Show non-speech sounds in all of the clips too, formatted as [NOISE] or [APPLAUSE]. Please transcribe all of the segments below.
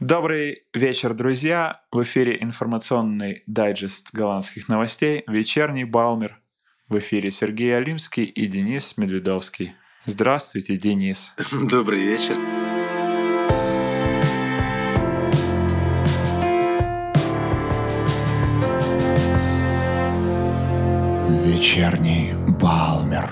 Добрый вечер, друзья! В эфире информационный дайджест голландских новостей «Вечерний Балмер». В эфире Сергей Алимский и Денис Медведовский. Здравствуйте, Денис. [LAUGHS] Добрый вечер. Вечерний Балмер.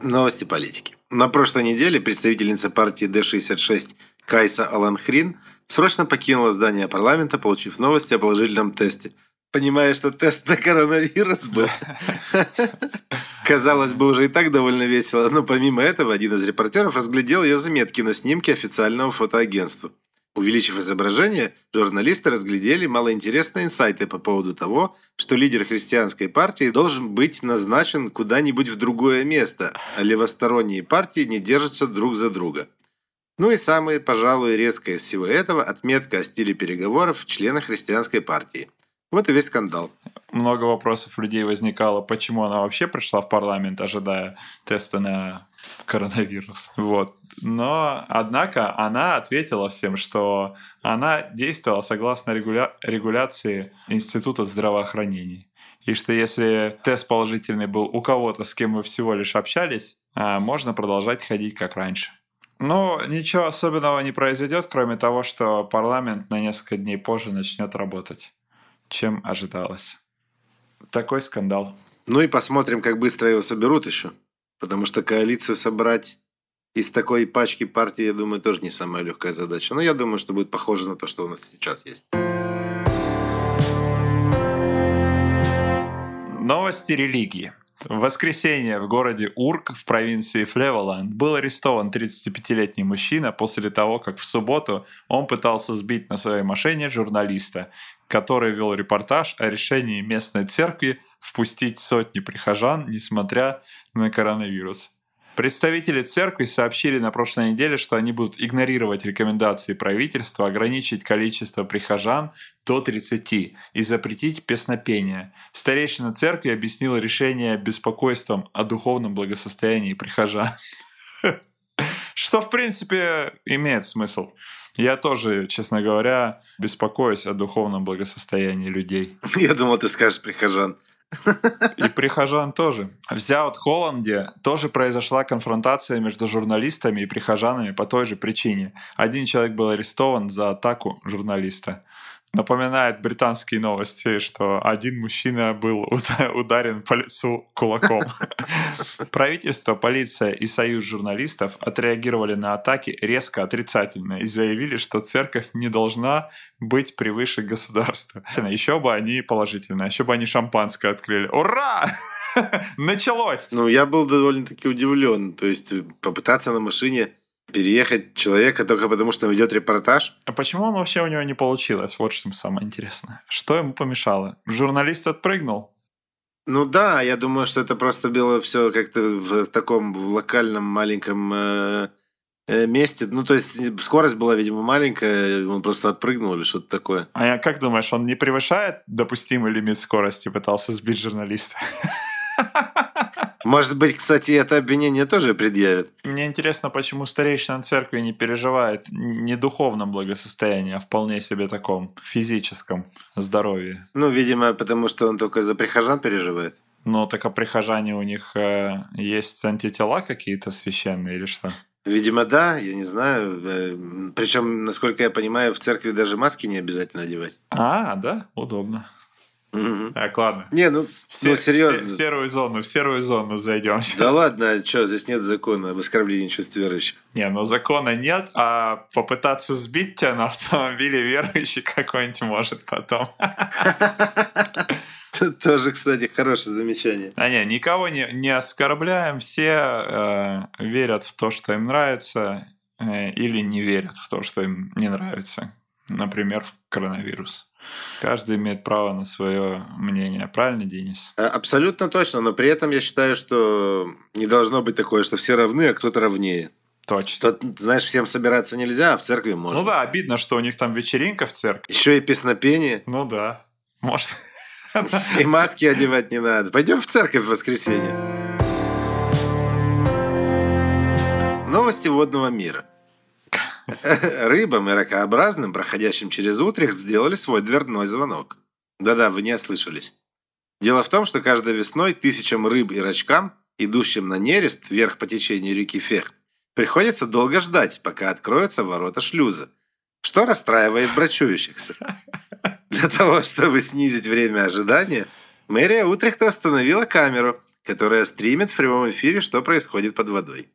Новости политики. На прошлой неделе представительница партии D66 Кайса Аланхрин срочно покинула здание парламента, получив новости о положительном тесте. Понимая, что тест на коронавирус был. [LAUGHS] Казалось бы, уже и так довольно весело, но помимо этого один из репортеров разглядел ее заметки на снимке официального фотоагентства. Увеличив изображение, журналисты разглядели малоинтересные инсайты по поводу того, что лидер христианской партии должен быть назначен куда-нибудь в другое место, а левосторонние партии не держатся друг за друга. Ну и самое, пожалуй, резкое из всего этого – отметка о стиле переговоров члена христианской партии. Вот и весь скандал. Много вопросов у людей возникало, почему она вообще пришла в парламент, ожидая теста на коронавирус. [LAUGHS] Вот. Но, однако, она ответила всем, что она действовала согласно регуля... регуляции Института здравоохранения. И что если тест положительный был у кого-то, с кем вы всего лишь общались, а, можно продолжать ходить как раньше. Ну, ничего особенного не произойдет, кроме того, что парламент на несколько дней позже начнет работать, чем ожидалось. Такой скандал. Ну и посмотрим, как быстро его соберут еще. Потому что коалицию собрать из такой пачки партии, я думаю, тоже не самая легкая задача. Но я думаю, что будет похоже на то, что у нас сейчас есть. Новости религии. В воскресенье в городе Урк в провинции Флеволанд был арестован 35-летний мужчина после того, как в субботу он пытался сбить на своей машине журналиста, который вел репортаж о решении местной церкви впустить сотни прихожан, несмотря на коронавирус. Представители церкви сообщили на прошлой неделе, что они будут игнорировать рекомендации правительства ограничить количество прихожан до 30 и запретить песнопение. Старейшина церкви объяснила решение беспокойством о духовном благосостоянии прихожан. [LAUGHS] Что, в принципе, имеет смысл. Я тоже, честно говоря, беспокоюсь о духовном благосостоянии людей. [LAUGHS] Я думал, ты скажешь прихожан. И прихожан тоже. В Зяут-Холланде тоже произошла конфронтация между журналистами и прихожанами по той же причине. Один человек был арестован за атаку журналиста. Напоминает британские новости, что один мужчина был ударен по лицу кулаком. [LAUGHS] Правительство, полиция и союз журналистов отреагировали на атаки резко отрицательно и заявили, что церковь не должна быть превыше государства. Еще бы они положительно, еще бы они шампанское открыли. Ура! [LAUGHS] Началось! Ну, я был довольно-таки удивлен. То есть попытаться на машине переехать человека только потому, что он ведет репортаж. А почему он вообще у него не получилось? Вот что самое интересное. Что ему помешало? Журналист отпрыгнул? Ну да, я думаю, что это просто было все как-то в таком в локальном маленьком э, э, месте. Ну, то есть скорость была, видимо, маленькая, он просто отпрыгнул или что-то такое. А я как думаешь, он не превышает допустимый лимит скорости, пытался сбить журналиста? [LAUGHS] Может быть, кстати, это обвинение тоже предъявят. Мне интересно, почему старейшина церкви не переживает не духовном благосостоянии, а вполне себе таком физическом здоровье. Ну, видимо, потому что он только за прихожан переживает. Ну, так а прихожане у них э, есть антитела какие-то священные или что? Видимо, да, я не знаю. Э, Причем, насколько я понимаю, в церкви даже маски не обязательно одевать. А, да, удобно. Угу. Так, ладно. Не, ну, Все, ну серьезно. В, в серую зону, в серую зону зайдем сейчас. Да ладно, а что, здесь нет закона об оскорблении чувств верующих. Не, ну закона нет, а попытаться сбить тебя на автомобиле верующий какой-нибудь может потом. [LAUGHS] Тоже, кстати, хорошее замечание. А не, никого не, не оскорбляем, все э, верят в то, что им нравится, э, или не верят в то, что им не нравится. Например, в коронавирус. Каждый имеет право на свое мнение. Правильно, Денис? А, Абсолютно точно, но при этом я считаю, что не должно быть такое, что все равны, а кто-то равнее. Точно. Тут, знаешь, всем собираться нельзя, а в церкви можно. Ну да, обидно, что у них там вечеринка в церкви. Еще и песнопение. Ну да. Может. [LAUGHS] И маски одевать не надо. Пойдем в церковь в воскресенье. Новости водного мира. [LAUGHS] Рыбам и ракообразным, проходящим через Утрехт, сделали свой дверной звонок. Да-да, вы не ослышались. Дело в том, что каждой весной тысячам рыб и рачкам, идущим на нерест вверх по течению реки Фехт, приходится долго ждать, пока откроются ворота шлюза, что расстраивает брачующихся. Для того, чтобы снизить время ожидания, мэрия Утрехта установила камеру, которая стримит в прямом эфире, что происходит под водой.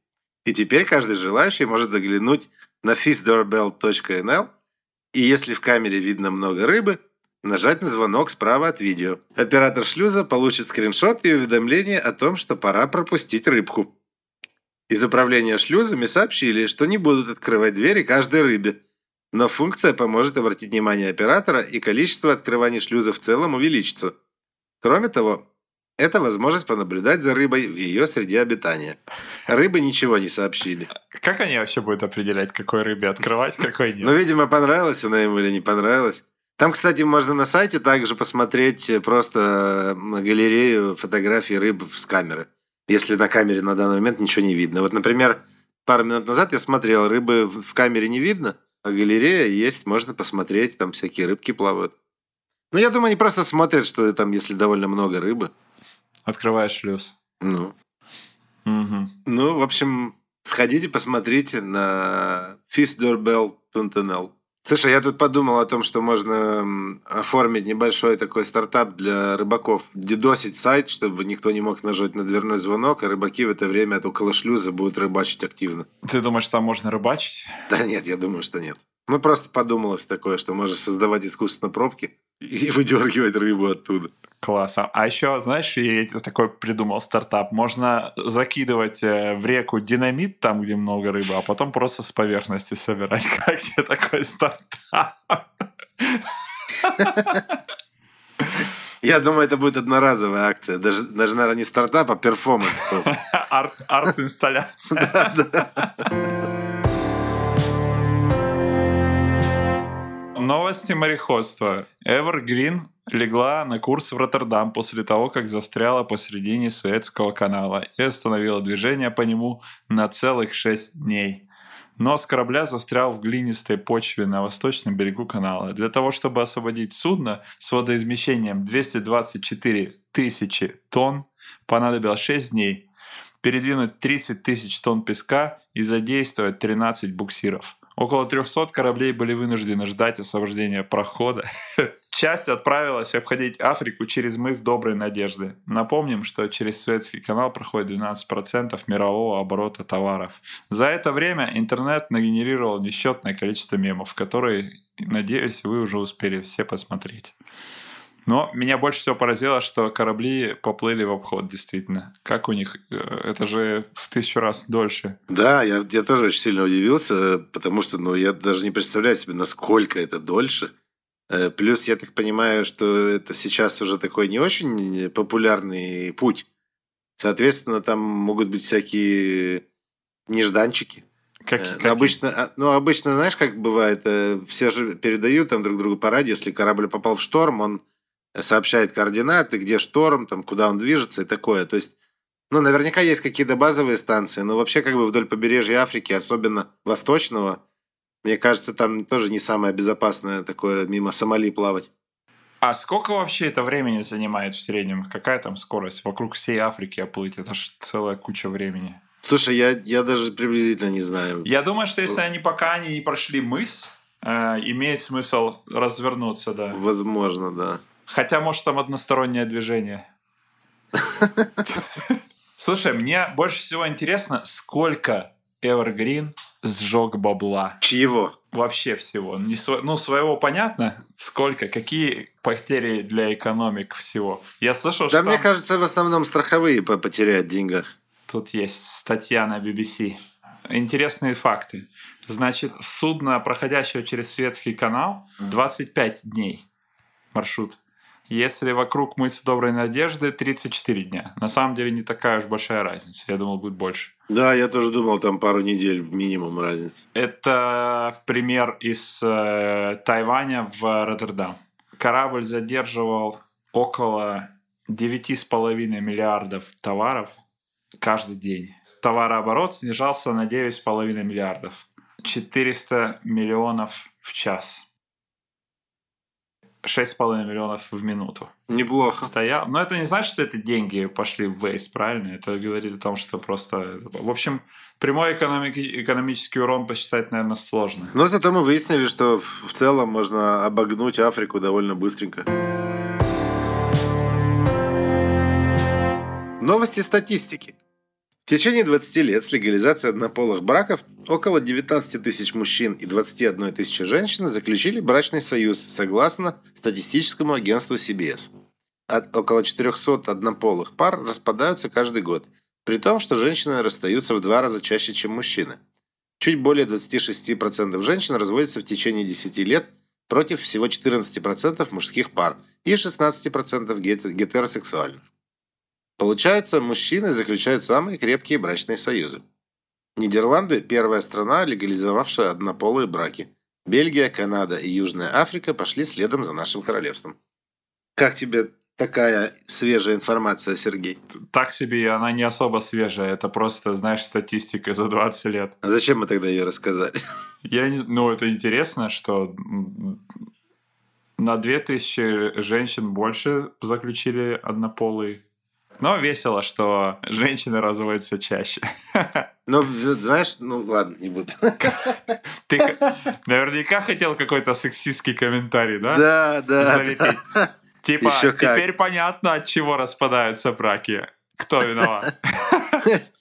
И теперь каждый желающий может заглянуть на fishdoorbell.nl и если в камере видно много рыбы, нажать на звонок справа от видео. Оператор шлюза получит скриншот и уведомление о том, что пора пропустить рыбку. Из управления шлюзами сообщили, что не будут открывать двери каждой рыбе, но функция поможет обратить внимание оператора и количество открываний шлюза в целом увеличится. Кроме того, это возможность понаблюдать за рыбой в ее среде обитания. Рыбы ничего не сообщили. Как они вообще будут определять, какой рыбе открывать, какой нет? Ну, видимо, понравилась она им или не понравилась. Там, кстати, можно на сайте также посмотреть просто галерею фотографий рыб с камеры. Если на камере на данный момент ничего не видно. Вот, например, пару минут назад я смотрел, рыбы в камере не видно, а галерея есть, можно посмотреть, там всякие рыбки плавают. Ну, я думаю, они просто смотрят, что там, если довольно много рыбы. Открываешь шлюз. Ну. Угу. Ну, в общем, сходите, посмотрите на fistdoorbell.nl. Слушай, я тут подумал о том, что можно оформить небольшой такой стартап для рыбаков. Дедосить сайт, чтобы никто не мог нажать на дверной звонок, а рыбаки в это время от около шлюза будут рыбачить активно. Ты думаешь, там можно рыбачить? Да нет, я думаю, что нет. Ну, просто подумалось такое, что можно создавать искусственно пробки и [LAUGHS] выдергивать рыбу оттуда. Класс. А еще, знаешь, я такой придумал стартап. Можно закидывать э, в реку динамит там, где много рыбы, а потом просто с поверхности собирать. [LAUGHS] Как тебе такой стартап? Я думаю, это будет одноразовая акция. Даже, даже наверное, не стартап, а перформанс просто. [LAUGHS] Арт-инсталляция. Новости мореходства. Evergreen легла на курс в Роттердам после того, как застряла посредине Суэцкого канала и остановила движение по нему на целых шесть дней. Нос корабля застрял в глинистой почве на восточном берегу канала. Для того, чтобы освободить судно с водоизмещением 224 тысячи тонн, понадобилось 6 дней, передвинуть 30 тысяч тонн песка и задействовать 13 буксиров. Около 300 кораблей были вынуждены ждать освобождения прохода. [LAUGHS] Часть отправилась обходить Африку через мыс Доброй Надежды. Напомним, что через Суэцкий канал проходит 12% мирового оборота товаров. За это время интернет нагенерировал несчетное количество мемов, которые, надеюсь, вы уже успели все посмотреть. Но меня больше всего поразило, что корабли поплыли в обход, действительно. Как у них? Э, это же в тысячу раз дольше. Да, я, я тоже очень сильно удивился, потому что ну, я даже не представляю себе, насколько это дольше. Э, плюс я так понимаю, что это сейчас уже такой не очень популярный путь. Соответственно, там могут быть всякие нежданчики. Как, э, ну, обычно, а, ну, обычно, знаешь, как бывает, все же передают там друг другу по радио, если корабль попал в шторм, он сообщает координаты, где шторм, там, куда он движется и такое. То есть, ну, наверняка есть какие-то базовые станции, но вообще как бы вдоль побережья Африки, особенно восточного, мне кажется, там тоже не самое безопасное такое мимо Сомали плавать. А сколько вообще это времени занимает в среднем? Какая там скорость? Вокруг всей Африки оплыть, это же целая куча времени. Слушай, я, я даже приблизительно не знаю. Я думаю, что если они пока они не прошли мыс, э, имеет смысл развернуться, да. Возможно, да. Хотя, может, там одностороннее движение. [LAUGHS] Слушай, мне больше всего интересно, сколько Evergreen сжег бабла. Чьего? Вообще всего. Не сво... Ну, своего понятно. Сколько? Какие потери для экономик всего? Я слышал, да что... Да мне там... кажется, в основном страховые потеряют в деньгах. Тут есть статья на BBC. Интересные факты. Значит, судно, проходящее через Светский канал, 25 дней маршрут. Если вокруг мыться Доброй Надежды 34 дня. На самом деле не такая уж большая разница. Я думал, будет больше. Да, я тоже думал, там пару недель минимум разница. Это пример из э, Тайваня в Роттердам. Корабль задерживал около 9,5 миллиардов товаров каждый день. Товарооборот снижался на 9,5 миллиардов. 400 миллионов в час. 6,5 миллионов в минуту. Неплохо. Стоял. Но это не значит, что это деньги пошли в вейс, правильно? Это говорит о том, что просто... В общем, прямой экономики, экономический урон посчитать, наверное, сложно. Но зато мы выяснили, что в целом можно обогнуть Африку довольно быстренько. Новости статистики. В течение 20 лет с легализацией однополых браков около 19 тысяч мужчин и 21 тысячи женщин заключили брачный союз согласно статистическому агентству CBS. От около 400 однополых пар распадаются каждый год, при том, что женщины расстаются в два раза чаще, чем мужчины. Чуть более 26% женщин разводятся в течение 10 лет против всего 14% мужских пар и 16% гетеросексуальных. Получается, мужчины заключают самые крепкие брачные союзы. Нидерланды – первая страна, легализовавшая однополые браки. Бельгия, Канада и Южная Африка пошли следом за нашим королевством. Как тебе такая свежая информация, Сергей? Так себе, и она не особо свежая. Это просто, знаешь, статистика за 20 лет. А зачем мы тогда ее рассказали? [LAUGHS] Я не... Ну, это интересно, что на 2000 женщин больше заключили однополый но весело, что женщины разводятся чаще. [LAUGHS] Ну, знаешь, ну ладно, не буду. Ты наверняка хотел какой-то сексистский комментарий, да? Да, да. Залепить. Типа, Еще теперь как. понятно, от чего распадаются браки. Кто виноват? [LAUGHS]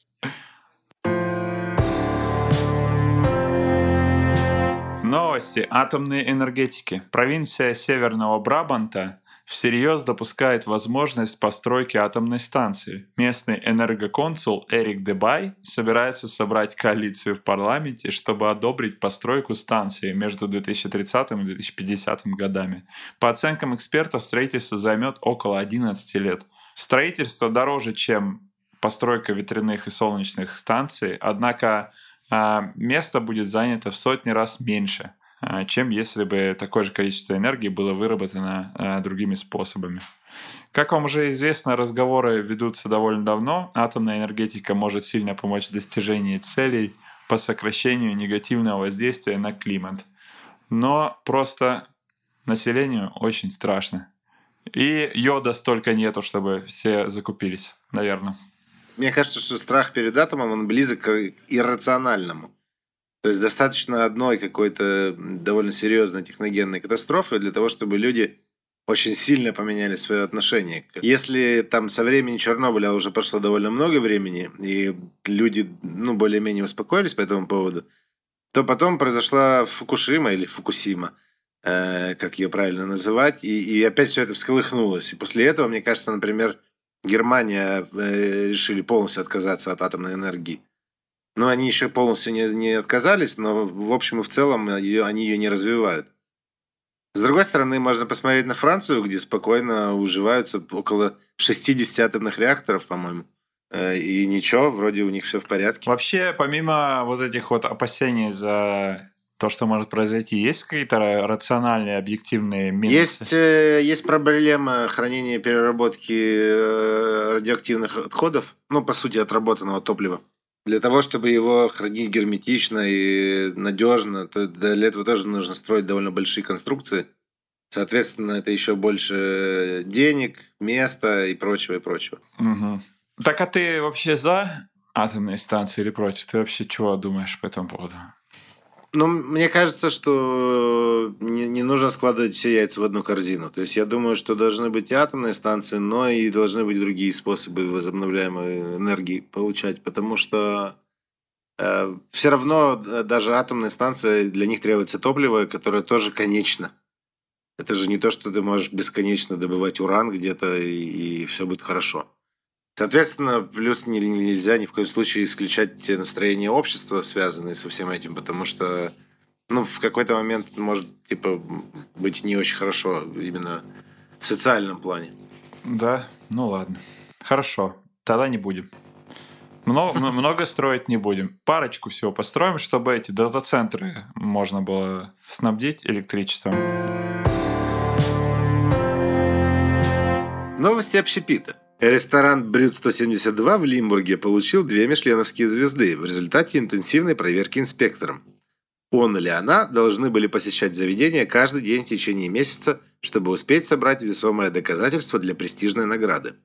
Новости атомной энергетики. Провинция Северного Брабанта всерьез допускает возможность постройки атомной станции. Местный энергоконсул Эрик Дебай собирается собрать коалицию в парламенте, чтобы одобрить постройку станции между 2030 и 2050 годами. По оценкам экспертов, строительство займет около 11 лет. Строительство дороже, чем постройка ветряных и солнечных станций, однако а, место будет занято в сотни раз меньше – чем если бы такое же количество энергии было выработано а, другими способами. Как вам уже известно, разговоры ведутся довольно давно. Атомная энергетика может сильно помочь в достижении целей по сокращению негативного воздействия на климат. Но просто населению очень страшно. И йода столько нету, чтобы все закупились, наверное. Мне кажется, что страх перед атомом, он близок к иррациональному. То есть достаточно одной какой-то довольно серьезной техногенной катастрофы для того, чтобы люди очень сильно поменяли свое отношение. Если там со времени Чернобыля уже прошло довольно много времени, и люди ну, более-менее успокоились по этому поводу, то потом произошла Фукушима или Фукусима, э, как ее правильно называть, и, и опять все это всколыхнулось. И после этого, мне кажется, например, Германия э, решили полностью отказаться от атомной энергии. Но они еще полностью не, не отказались, но в общем и в целом ее, они ее не развивают. С другой стороны, можно посмотреть на Францию, где спокойно уживаются около 60 атомных реакторов, по-моему. Э, и ничего, вроде у них все в порядке. Вообще, помимо вот этих вот опасений за то, что может произойти, есть какие-то рациональные, объективные минусы? Есть, э, есть проблема хранения и переработки э, радиоактивных отходов, ну, по сути, отработанного топлива. Для того, чтобы его хранить герметично и надежно, то для этого тоже нужно строить довольно большие конструкции. Соответственно, это еще больше денег, места и прочего, и прочего. Угу. Так а ты вообще за атомные станции или против? Ты вообще чего думаешь по этому поводу? Ну, мне кажется, что не, не нужно складывать все яйца в одну корзину. То есть я думаю, что должны быть и атомные станции, но и должны быть другие способы возобновляемой энергии получать, потому что э, все равно э, даже атомные станции, для них требуется топливо, которое тоже конечно. Это же не то, что ты можешь бесконечно добывать уран где-то и, и все будет хорошо. Соответственно, плюс нельзя ни в коем случае исключать те настроения общества, связанные со всем этим, потому что ну, в какой-то момент может типа быть не очень хорошо именно в социальном плане. Да, ну ладно. Хорошо, тогда не будем. Много, много строить не будем. Парочку всего построим, чтобы эти дата-центры можно было снабдить электричеством. Новости общепита. Ресторан «Брюд 172» в Лимбурге получил две мишленовские звезды в результате интенсивной проверки инспектором. Он или она должны были посещать заведение каждый день в течение месяца, чтобы успеть собрать весомое доказательство для престижной награды.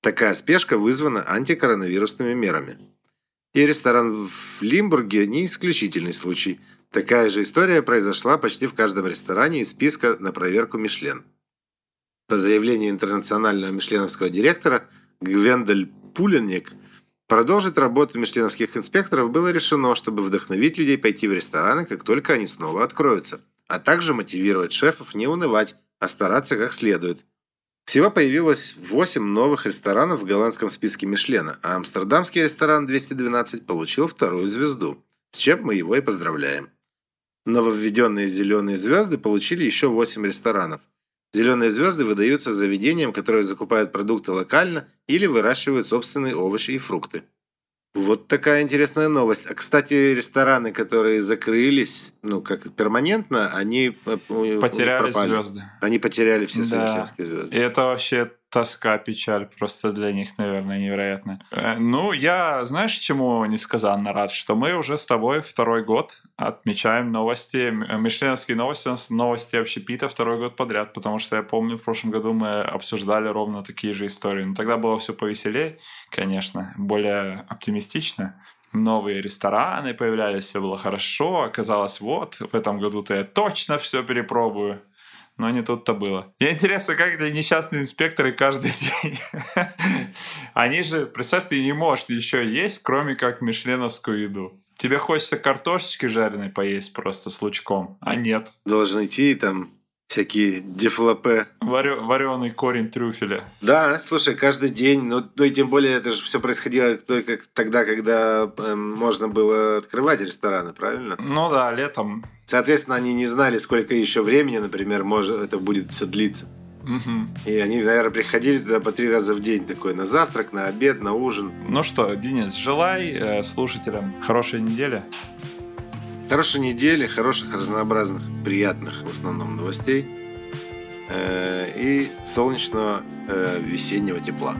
Такая спешка вызвана антикоронавирусными мерами. И ресторан в Лимбурге не исключительный случай. Такая же история произошла почти в каждом ресторане из списка на проверку Мишлен. По заявлению интернационального мишленовского директора Гвендель Пуленник, продолжить работу мишленовских инспекторов было решено, чтобы вдохновить людей пойти в рестораны, как только они снова откроются, а также мотивировать шефов не унывать, а стараться как следует. Всего появилось 8 новых ресторанов в голландском списке Мишлена, а амстердамский ресторан 212 получил вторую звезду, с чем мы его и поздравляем. Нововведенные зеленые звезды получили еще 8 ресторанов. Зеленые звезды выдаются заведениям, которые закупают продукты локально или выращивают собственные овощи и фрукты. Вот такая интересная новость. А, кстати, рестораны, которые закрылись, ну, как перманентно, они э, потеряли пропали. звезды. Они потеряли все свои да. звезды. И это вообще тоска, печаль просто для них, наверное, невероятно. Э, ну, я, знаешь, чему несказанно рад? Что мы уже с тобой второй год отмечаем новости, мишленовские новости, новости общепита второй год подряд, потому что я помню, в прошлом году мы обсуждали ровно такие же истории. Но тогда было все повеселее, конечно, более оптимистично новые рестораны появлялись, все было хорошо. Оказалось, вот, в этом году-то я точно все перепробую но не тут-то было. Мне интересно, как эти несчастные инспекторы каждый день. Они же, представь, ты не можешь еще есть, кроме как мишленовскую еду. Тебе хочется картошечки жареной поесть просто с лучком, а нет. Должен идти там всякие дефлопе. Варё, вареный корень трюфеля. Да, слушай, каждый день, ну, ну и тем более это же все происходило только тогда, когда э, можно было открывать рестораны, правильно? Ну да, летом. Соответственно, они не знали, сколько еще времени, например, может это будет все длиться. Угу. И они, наверное, приходили туда по три раза в день, такой на завтрак, на обед, на ужин. Ну что, Денис, желай э, слушателям хорошей недели. Хорошей недели, хороших, разнообразных, приятных в основном новостей э, и солнечного э, весеннего тепла.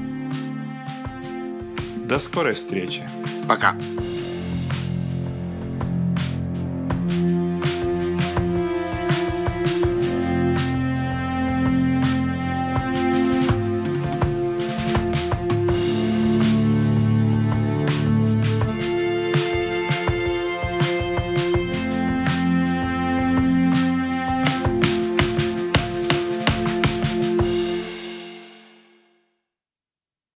До скорой встречи. Пока.